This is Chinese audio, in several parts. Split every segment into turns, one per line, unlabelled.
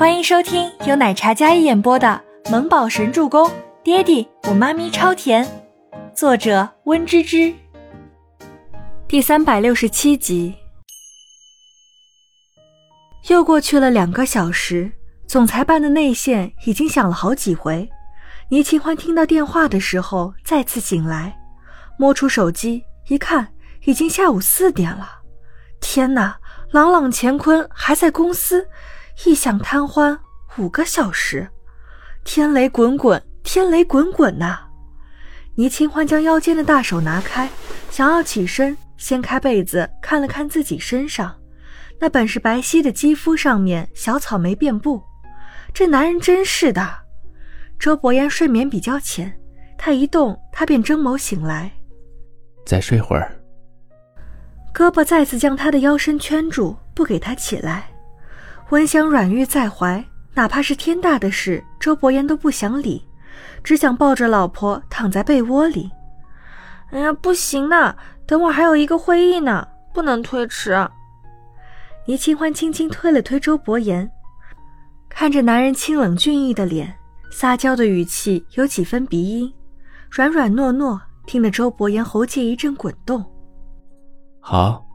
欢迎收听由奶茶嘉一演播的《萌宝神助攻》，爹地我妈咪超甜，作者温芝芝。第三百六十七集。又过去了两个小时，总裁办的内线已经响了好几回。倪清欢听到电话的时候，再次醒来，摸出手机一看，已经下午四点了。天哪，朗朗乾坤还在公司。异想贪欢五个小时，天雷滚滚，天雷滚滚呐！倪清欢将腰间的大手拿开，想要起身掀开被子看了看自己身上，那本是白皙的肌肤上面小草莓遍布。这男人真是的。周伯言睡眠比较浅，他一动，他便睁眸醒来。
再睡会儿。
胳膊再次将他的腰身圈住，不给他起来。温香软玉在怀，哪怕是天大的事，周伯言都不想理，只想抱着老婆躺在被窝里。
哎呀，不行呐，等会儿还有一个会议呢，不能推迟。
倪清欢轻轻推了推周伯言，看着男人清冷俊逸的脸，撒娇的语气有几分鼻音，软软糯糯，听得周伯言喉结一阵滚动。
好。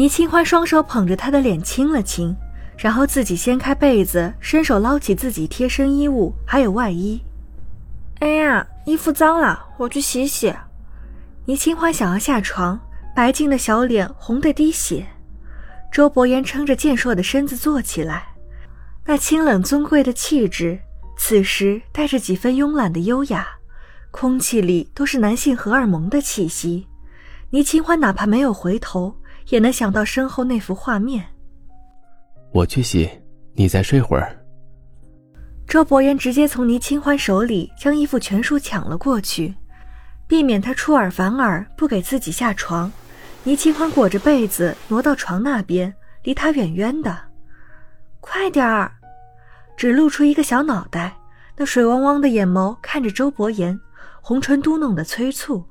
倪清欢双手捧着他的脸亲了亲，然后自己掀开被子，伸手捞起自己贴身衣物，还有外衣。
哎呀，衣服脏了，我去洗洗。
倪清欢想要下床，白净的小脸红得滴血。周伯言撑着健硕的身子坐起来，那清冷尊贵的气质，此时带着几分慵懒的优雅，空气里都是男性荷尔蒙的气息。倪清欢哪怕没有回头。也能想到身后那幅画面。
我去洗，你再睡会儿。
周伯言直接从倪清欢手里将衣服全数抢了过去，避免他出尔反尔，不给自己下床。倪清欢裹着被子挪到床那边，离他远远的。快点儿！只露出一个小脑袋，那水汪汪的眼眸看着周伯言，红唇嘟哝的催促。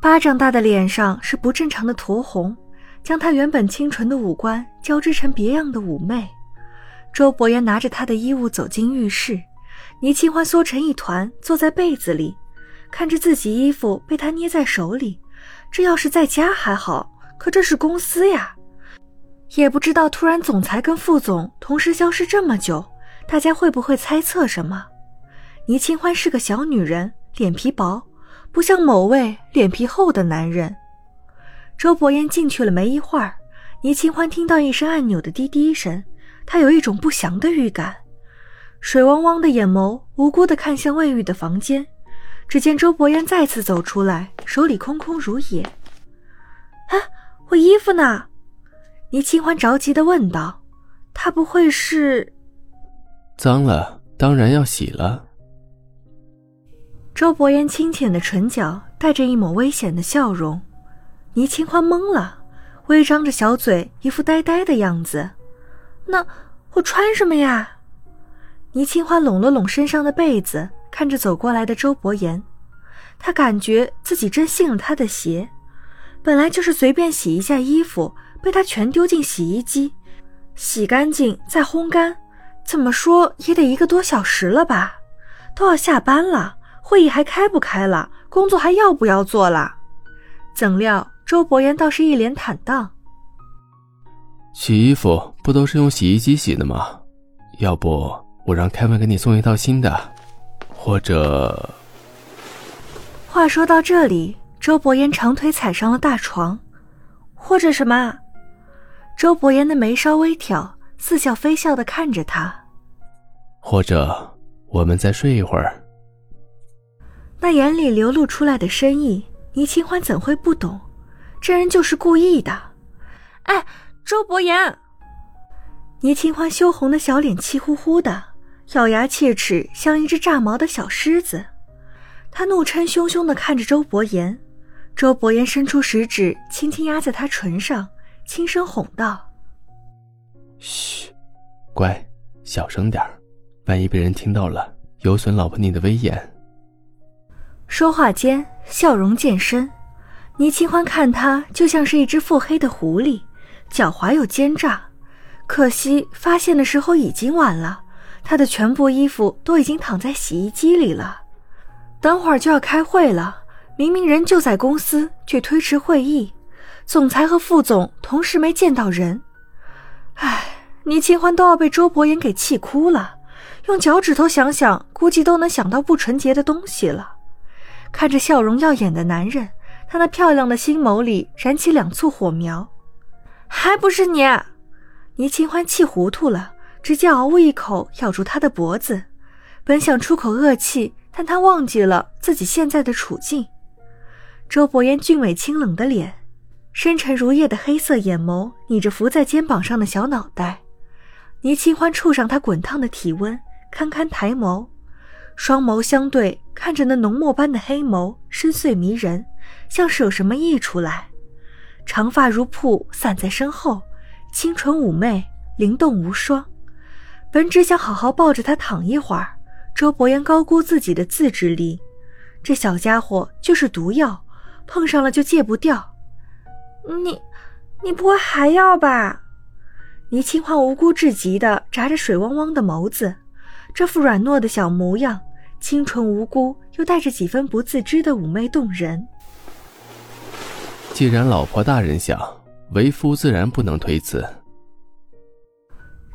巴掌大的脸上是不正常的酡红。将她原本清纯的五官交织成别样的妩媚。周伯言拿着他的衣物走进浴室，倪清欢缩成一团坐在被子里，看着自己衣服被他捏在手里。这要是在家还好，可这是公司呀。也不知道突然总裁跟副总同时消失这么久，大家会不会猜测什么？倪清欢是个小女人，脸皮薄，不像某位脸皮厚的男人。周伯言进去了没一会儿，倪清欢听到一声按钮的滴滴声，她有一种不祥的预感，水汪汪的眼眸无辜地看向卫浴的房间。只见周伯言再次走出来，手里空空如也。啊，我衣服呢？倪清欢着急地问道。他不会是……
脏了，当然要洗了。
周伯言清浅的唇角带着一抹危险的笑容。倪清欢懵了，微张着小嘴，一副呆呆的样子。那我穿什么呀？倪清欢拢了拢身上的被子，看着走过来的周伯言，他感觉自己真信了他的邪。本来就是随便洗一下衣服，被他全丢进洗衣机，洗干净再烘干，怎么说也得一个多小时了吧？都要下班了，会议还开不开了？工作还要不要做了？怎料。周伯言倒是一脸坦荡。
洗衣服不都是用洗衣机洗的吗？要不我让开文给你送一套新的，或者……
话说到这里，周伯言长腿踩上了大床，或者什么？周伯言的眉梢微挑，似笑非笑的看着他。
或者我们再睡一会儿。
那眼里流露出来的深意，倪清欢怎会不懂？这人就是故意的，
哎，周伯言。
倪清欢羞红的小脸气呼呼的，咬牙切齿，像一只炸毛的小狮子。他怒嗔汹汹的看着周伯言，周伯言伸出食指，轻轻压在他唇上，轻声哄道：“
嘘，乖，小声点儿万一被人听到了，有损老婆你的威严。”
说话间，笑容渐深。倪清欢看他就像是一只腹黑的狐狸，狡猾又奸诈，可惜发现的时候已经晚了，他的全部衣服都已经躺在洗衣机里了。等会儿就要开会了，明明人就在公司，却推迟会议。总裁和副总同时没见到人。唉，倪清欢都要被周伯言给气哭了。用脚趾头想想，估计都能想到不纯洁的东西了。看着笑容耀眼的男人，他那漂亮的心眸里燃起两簇火苗。
还不是你！
倪清欢气糊涂了，直接嗷呜一口咬住他的脖子。本想出口恶气，但他忘记了自己现在的处境。周伯言俊美清冷的脸，深沉如夜的黑色眼眸，睨着伏在肩膀上的小脑袋。倪清欢触上他滚烫的体温。堪堪抬眸，双眸相对，看着那浓墨般的黑眸，深邃迷人，像是有什么溢出来。长发如瀑散在身后，清纯妩媚，灵动无双。本只想好好抱着他躺一会儿，周伯言高估自己的自制力，这小家伙就是毒药，碰上了就戒不掉。
你，你不会还要吧？
倪清欢无辜至极的眨着水汪汪的眸子。这副软糯的小模样，清纯无辜，又带着几分不自知的妩媚动人。
既然老婆大人想，为夫自然不能推辞。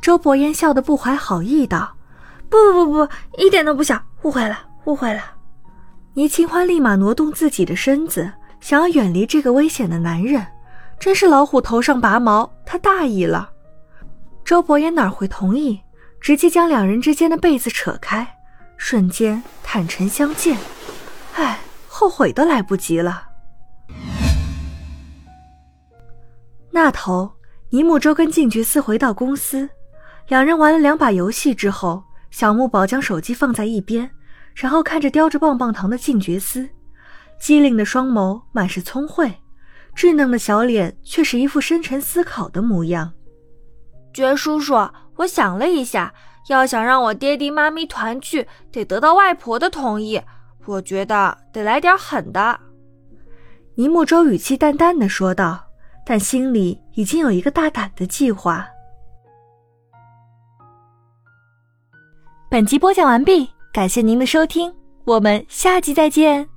周伯言笑得不怀好意道：“
不不不不，一点都不想，误会了，误会了。”
倪清欢立马挪动自己的身子，想要远离这个危险的男人。真是老虎头上拔毛，他大意了。周伯言哪会同意？直接将两人之间的被子扯开，瞬间坦诚相见。唉，后悔都来不及了。那头，尼木舟跟静觉司回到公司，两人玩了两把游戏之后，小木宝将手机放在一边，然后看着叼着棒棒糖的静觉司，机灵的双眸满是聪慧，稚嫩的小脸却是一副深沉思考的模样。
觉叔叔。我想了一下，要想让我爹地妈咪团聚，得得到外婆的同意。我觉得得来点狠的。
尼木舟语气淡淡的说道，但心里已经有一个大胆的计划。本集播讲完毕，感谢您的收听，我们下集再见。